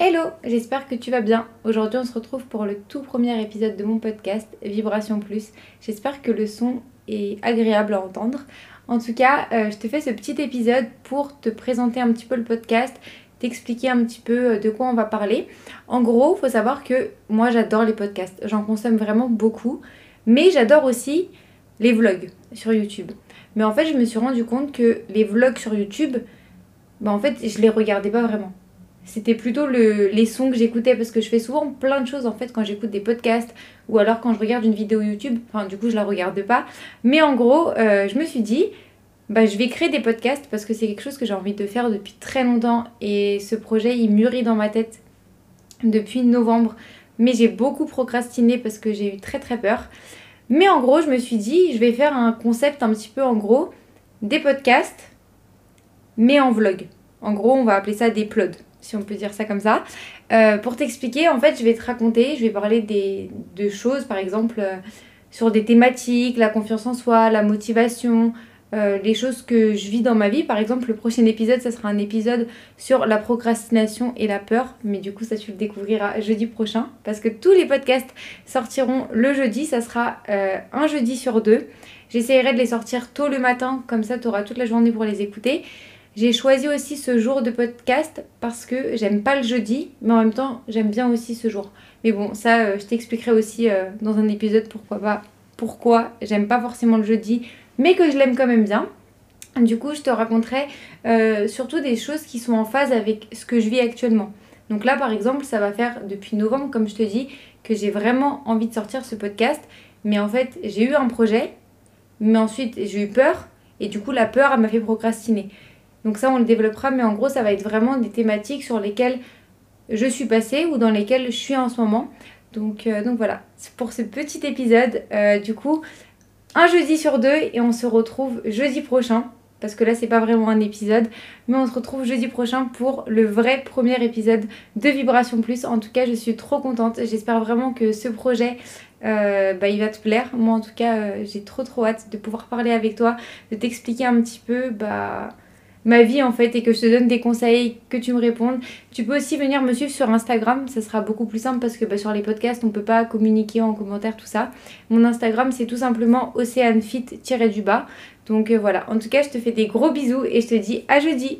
Hello, j'espère que tu vas bien. Aujourd'hui on se retrouve pour le tout premier épisode de mon podcast Vibration Plus. J'espère que le son est agréable à entendre. En tout cas, euh, je te fais ce petit épisode pour te présenter un petit peu le podcast, t'expliquer un petit peu euh, de quoi on va parler. En gros, faut savoir que moi j'adore les podcasts, j'en consomme vraiment beaucoup, mais j'adore aussi les vlogs sur YouTube. Mais en fait, je me suis rendu compte que les vlogs sur YouTube, bah en fait, je les regardais pas vraiment c'était plutôt le, les sons que j'écoutais parce que je fais souvent plein de choses en fait quand j'écoute des podcasts ou alors quand je regarde une vidéo YouTube. Enfin, du coup, je la regarde pas. Mais en gros, euh, je me suis dit, bah, je vais créer des podcasts parce que c'est quelque chose que j'ai envie de faire depuis très longtemps et ce projet il mûrit dans ma tête depuis novembre. Mais j'ai beaucoup procrastiné parce que j'ai eu très très peur. Mais en gros, je me suis dit, je vais faire un concept un petit peu en gros des podcasts, mais en vlog. En gros, on va appeler ça des plods si on peut dire ça comme ça. Euh, pour t'expliquer, en fait, je vais te raconter, je vais parler des, de choses, par exemple, euh, sur des thématiques, la confiance en soi, la motivation, euh, les choses que je vis dans ma vie. Par exemple, le prochain épisode, ça sera un épisode sur la procrastination et la peur. Mais du coup, ça, tu le découvriras jeudi prochain. Parce que tous les podcasts sortiront le jeudi. Ça sera un jeudi sur deux. J'essaierai de les sortir tôt le matin. Comme ça, tu auras toute la journée pour les écouter. J'ai choisi aussi ce jour de podcast parce que j'aime pas le jeudi, mais en même temps j'aime bien aussi ce jour. Mais bon, ça euh, je t'expliquerai aussi euh, dans un épisode pourquoi pas, pourquoi j'aime pas forcément le jeudi, mais que je l'aime quand même bien. Du coup, je te raconterai euh, surtout des choses qui sont en phase avec ce que je vis actuellement. Donc là, par exemple, ça va faire depuis novembre, comme je te dis, que j'ai vraiment envie de sortir ce podcast. Mais en fait, j'ai eu un projet, mais ensuite j'ai eu peur, et du coup, la peur, elle m'a fait procrastiner. Donc ça, on le développera, mais en gros, ça va être vraiment des thématiques sur lesquelles je suis passée ou dans lesquelles je suis en ce moment. Donc, euh, donc voilà, pour ce petit épisode. Euh, du coup, un jeudi sur deux et on se retrouve jeudi prochain. Parce que là, c'est pas vraiment un épisode, mais on se retrouve jeudi prochain pour le vrai premier épisode de Vibration Plus. En tout cas, je suis trop contente. J'espère vraiment que ce projet, euh, bah, il va te plaire. Moi, en tout cas, j'ai trop trop hâte de pouvoir parler avec toi, de t'expliquer un petit peu, bah ma vie en fait et que je te donne des conseils, que tu me répondes. Tu peux aussi venir me suivre sur Instagram, ça sera beaucoup plus simple parce que bah, sur les podcasts on peut pas communiquer en commentaire tout ça. Mon Instagram c'est tout simplement océanfit-du-bas. Donc euh, voilà, en tout cas je te fais des gros bisous et je te dis à jeudi